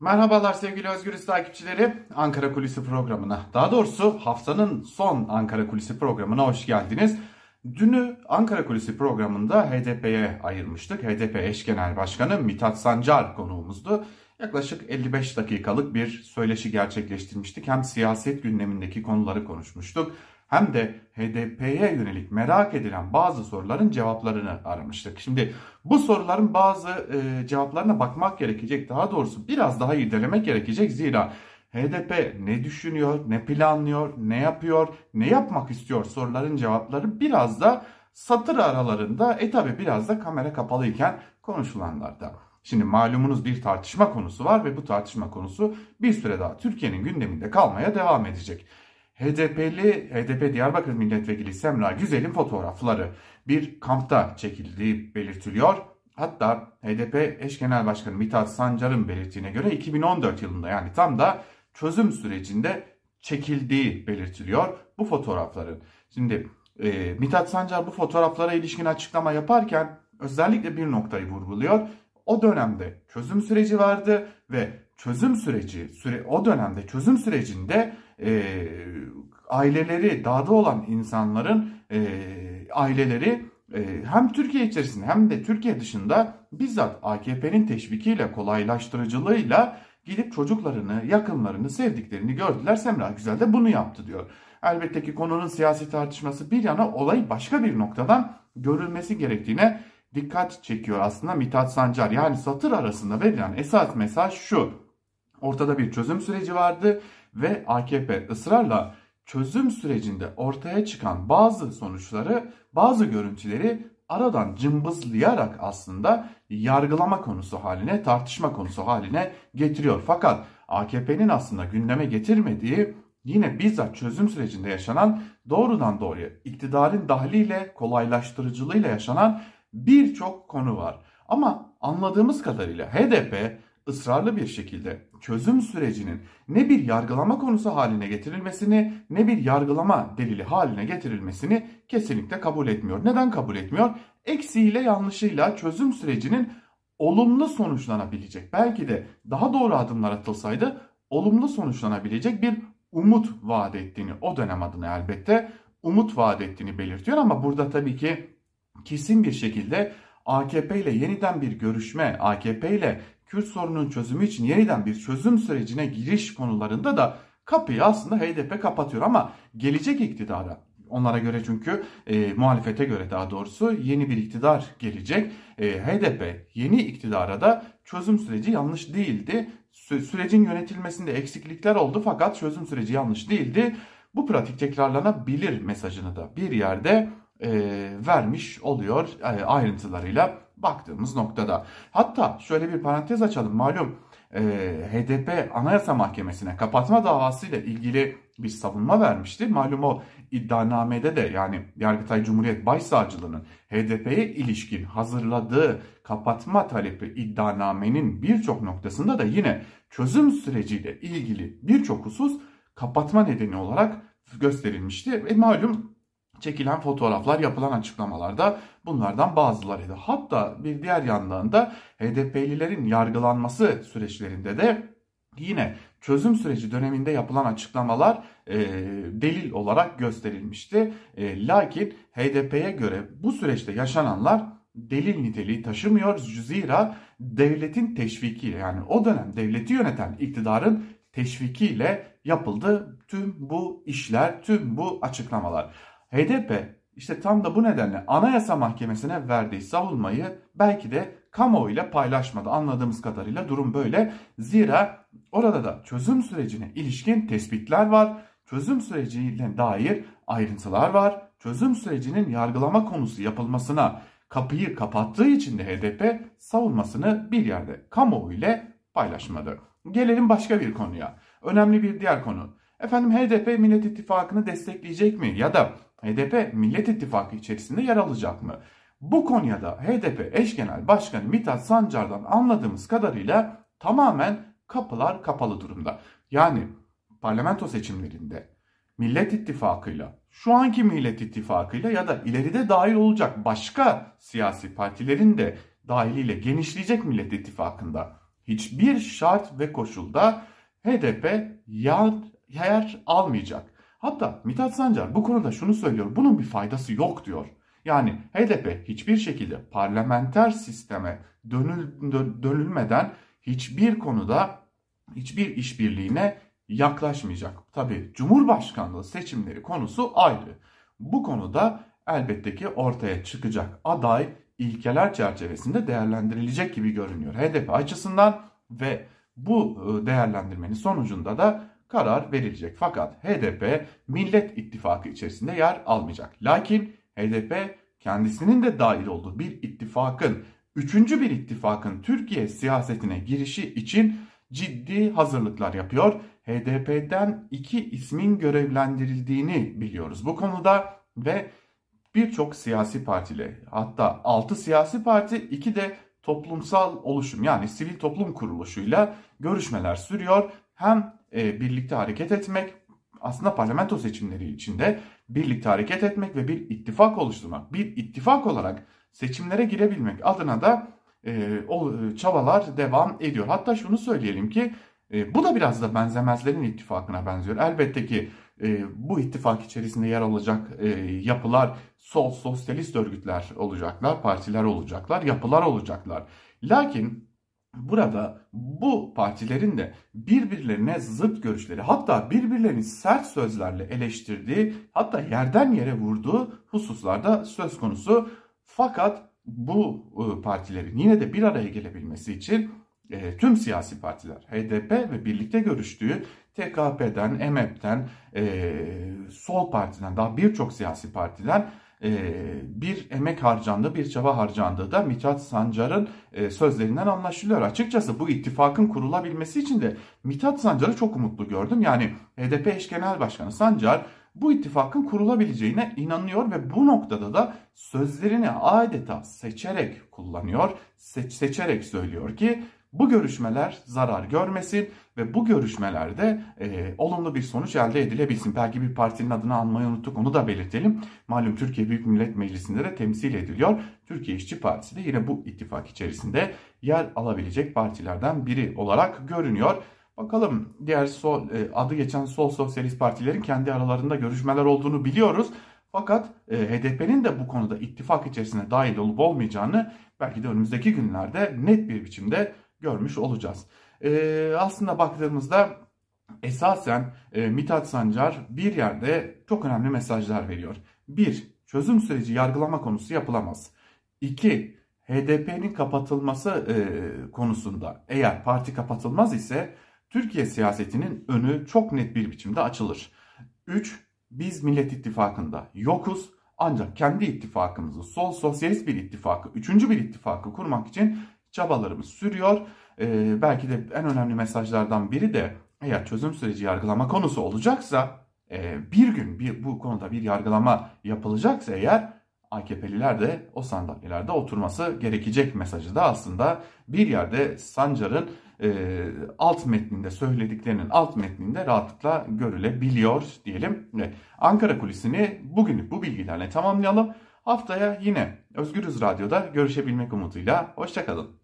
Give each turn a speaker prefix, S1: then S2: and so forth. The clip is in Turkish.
S1: Merhabalar sevgili Özgürüz takipçileri. Ankara Kulisi programına, daha doğrusu haftanın son Ankara Kulisi programına hoş geldiniz. Dünü Ankara Kulisi programında HDP'ye ayırmıştık. HDP eş genel başkanı Mithat Sancar konuğumuzdu. Yaklaşık 55 dakikalık bir söyleşi gerçekleştirmiştik. Hem siyaset gündemindeki konuları konuşmuştuk hem de HDP'ye yönelik merak edilen bazı soruların cevaplarını aramıştık. Şimdi bu soruların bazı e, cevaplarına bakmak gerekecek. Daha doğrusu biraz daha irdelemek gerekecek. Zira HDP ne düşünüyor, ne planlıyor, ne yapıyor, ne yapmak istiyor soruların cevapları biraz da satır aralarında e tabi biraz da kamera kapalıyken konuşulanlarda. Şimdi malumunuz bir tartışma konusu var ve bu tartışma konusu bir süre daha Türkiye'nin gündeminde kalmaya devam edecek. HDP'li HDP Diyarbakır Milletvekili Semra Güzel'in fotoğrafları bir kampta çekildiği belirtiliyor. Hatta HDP eş genel başkanı Mithat Sancar'ın belirttiğine göre 2014 yılında yani tam da çözüm sürecinde çekildiği belirtiliyor bu fotoğrafların. Şimdi e, Mithat Sancar bu fotoğraflara ilişkin açıklama yaparken özellikle bir noktayı vurguluyor. O dönemde çözüm süreci vardı ve çözüm süreci süre o dönemde çözüm sürecinde e, aileleri dağda olan insanların e, aileleri e, hem Türkiye içerisinde hem de Türkiye dışında bizzat AKP'nin teşvikiyle kolaylaştırıcılığıyla gidip çocuklarını, yakınlarını, sevdiklerini gördüler. Semra Güzel de bunu yaptı diyor. Elbette ki konunun siyasi tartışması bir yana olayı başka bir noktadan görülmesi gerektiğine dikkat çekiyor aslında Mithat Sancar. Yani satır arasında verilen esas mesaj şu. Ortada bir çözüm süreci vardı ve AKP ısrarla çözüm sürecinde ortaya çıkan bazı sonuçları, bazı görüntüleri aradan cımbızlayarak aslında yargılama konusu haline, tartışma konusu haline getiriyor. Fakat AKP'nin aslında gündeme getirmediği yine bizzat çözüm sürecinde yaşanan doğrudan doğruya iktidarın dahliyle, kolaylaştırıcılığıyla yaşanan birçok konu var. Ama anladığımız kadarıyla HDP ısrarlı bir şekilde çözüm sürecinin ne bir yargılama konusu haline getirilmesini ne bir yargılama delili haline getirilmesini kesinlikle kabul etmiyor. Neden kabul etmiyor? Eksiğiyle yanlışıyla çözüm sürecinin olumlu sonuçlanabilecek belki de daha doğru adımlar atılsaydı olumlu sonuçlanabilecek bir umut vaat ettiğini o dönem adına elbette umut vaat ettiğini belirtiyor ama burada tabii ki kesin bir şekilde AKP ile yeniden bir görüşme, AKP ile Kürt sorunun çözümü için yeniden bir çözüm sürecine giriş konularında da kapıyı aslında HDP kapatıyor ama gelecek iktidara onlara göre çünkü e, muhalefete göre daha doğrusu yeni bir iktidar gelecek. E, HDP yeni iktidara da çözüm süreci yanlış değildi. Sü sürecin yönetilmesinde eksiklikler oldu fakat çözüm süreci yanlış değildi. Bu pratik tekrarlanabilir mesajını da bir yerde e, vermiş oluyor e, ayrıntılarıyla baktığımız noktada. Hatta şöyle bir parantez açalım malum e, HDP Anayasa Mahkemesi'ne kapatma davasıyla ilgili bir savunma vermişti. Malum o iddianamede de yani Yargıtay Cumhuriyet Başsavcılığı'nın HDP'ye ilişkin hazırladığı kapatma talebi iddianamenin birçok noktasında da yine çözüm süreciyle ilgili birçok husus kapatma nedeni olarak gösterilmişti. Ve malum çekilen fotoğraflar, yapılan açıklamalarda bunlardan bazılarıydı. Hatta bir diğer yandan da HDP'lilerin yargılanması süreçlerinde de yine çözüm süreci döneminde yapılan açıklamalar e, delil olarak gösterilmişti. E, lakin HDP'ye göre bu süreçte yaşananlar delil niteliği taşımıyor. Zira devletin teşvikiyle yani o dönem devleti yöneten iktidarın teşvikiyle yapıldı tüm bu işler, tüm bu açıklamalar. HDP işte tam da bu nedenle Anayasa Mahkemesi'ne verdiği savunmayı belki de kamuoyuyla paylaşmadı. Anladığımız kadarıyla durum böyle. Zira orada da çözüm sürecine ilişkin tespitler var. Çözüm süreciyle dair ayrıntılar var. Çözüm sürecinin yargılama konusu yapılmasına kapıyı kapattığı için de HDP savunmasını bir yerde kamuoyu ile paylaşmadı. Gelelim başka bir konuya. Önemli bir diğer konu. Efendim HDP Millet İttifakı'nı destekleyecek mi? Ya da HDP Millet İttifakı içerisinde yer alacak mı? Bu konuya da HDP eş genel başkanı Mithat Sancar'dan anladığımız kadarıyla tamamen kapılar kapalı durumda. Yani parlamento seçimlerinde Millet İttifakı'yla, şu anki Millet İttifakı'yla ya da ileride dahil olacak başka siyasi partilerin de dahiliyle genişleyecek Millet İttifakı'nda hiçbir şart ve koşulda HDP yer, yer almayacak. Hatta Mithat Sancar bu konuda şunu söylüyor. Bunun bir faydası yok diyor. Yani HDP hiçbir şekilde parlamenter sisteme dönül, dönülmeden hiçbir konuda hiçbir işbirliğine yaklaşmayacak. Tabi Cumhurbaşkanlığı seçimleri konusu ayrı. Bu konuda elbette ki ortaya çıkacak aday ilkeler çerçevesinde değerlendirilecek gibi görünüyor HDP açısından ve bu e, değerlendirmenin sonucunda da karar verilecek. Fakat HDP Millet İttifakı içerisinde yer almayacak. Lakin HDP kendisinin de dahil olduğu bir ittifakın, üçüncü bir ittifakın Türkiye siyasetine girişi için ciddi hazırlıklar yapıyor. HDP'den iki ismin görevlendirildiğini biliyoruz bu konuda ve birçok siyasi partiyle hatta 6 siyasi parti 2 de toplumsal oluşum yani sivil toplum kuruluşuyla görüşmeler sürüyor. Hem e, birlikte hareket etmek aslında parlamento seçimleri içinde birlikte hareket etmek ve bir ittifak oluşturmak, bir ittifak olarak seçimlere girebilmek adına da e, o e, çabalar devam ediyor. Hatta şunu söyleyelim ki e, bu da biraz da benzemezlerin ittifakına benziyor. Elbette ki e, bu ittifak içerisinde yer alacak e, yapılar sol sosyalist örgütler olacaklar, partiler olacaklar, yapılar olacaklar. Lakin burada bu partilerin de birbirlerine zıt görüşleri hatta birbirlerini sert sözlerle eleştirdiği hatta yerden yere vurduğu hususlarda söz konusu. Fakat bu e, partilerin yine de bir araya gelebilmesi için e, tüm siyasi partiler HDP ve birlikte görüştüğü TKP'den, EMEP'ten, e, Sol Parti'den daha birçok siyasi partiden bir emek harcandı, bir çaba harcandığı da Mithat Sancar'ın e, sözlerinden anlaşılıyor. Açıkçası bu ittifakın kurulabilmesi için de Mithat Sancar'ı çok umutlu gördüm. Yani HDP eş genel başkanı Sancar bu ittifakın kurulabileceğine inanıyor ve bu noktada da sözlerini adeta seçerek kullanıyor, seç, seçerek söylüyor ki bu görüşmeler zarar görmesin ve bu görüşmelerde e, olumlu bir sonuç elde edilebilsin. Belki bir partinin adını almayı unuttuk onu da belirtelim. Malum Türkiye Büyük Millet Meclisi'nde de temsil ediliyor. Türkiye İşçi Partisi de yine bu ittifak içerisinde yer alabilecek partilerden biri olarak görünüyor. Bakalım diğer sol, e, adı geçen sol sosyalist partilerin kendi aralarında görüşmeler olduğunu biliyoruz. Fakat e, HDP'nin de bu konuda ittifak içerisine dahil olup olmayacağını belki de önümüzdeki günlerde net bir biçimde görmüş olacağız. E, aslında baktığımızda esasen e, Mithat Sancar bir yerde çok önemli mesajlar veriyor. Bir, çözüm süreci yargılama konusu yapılamaz. İki, HDP'nin kapatılması e, konusunda eğer parti kapatılmaz ise Türkiye siyasetinin önü çok net bir biçimde açılır. 3. Biz Millet İttifakı'nda yokuz ancak kendi ittifakımızı sol sosyalist bir ittifakı, üçüncü bir ittifakı kurmak için çabalarımız sürüyor. Ee, belki de en önemli mesajlardan biri de eğer çözüm süreci yargılama konusu olacaksa e, bir gün bir, bu konuda bir yargılama yapılacaksa eğer AKP'liler de o sandalyelerde oturması gerekecek mesajı da aslında bir yerde Sancar'ın e, alt metninde söylediklerinin alt metninde rahatlıkla görülebiliyor diyelim. Ve Ankara kulisini bugünlük bu bilgilerle tamamlayalım. Haftaya yine Özgürüz Radyo'da görüşebilmek umuduyla. Hoşçakalın.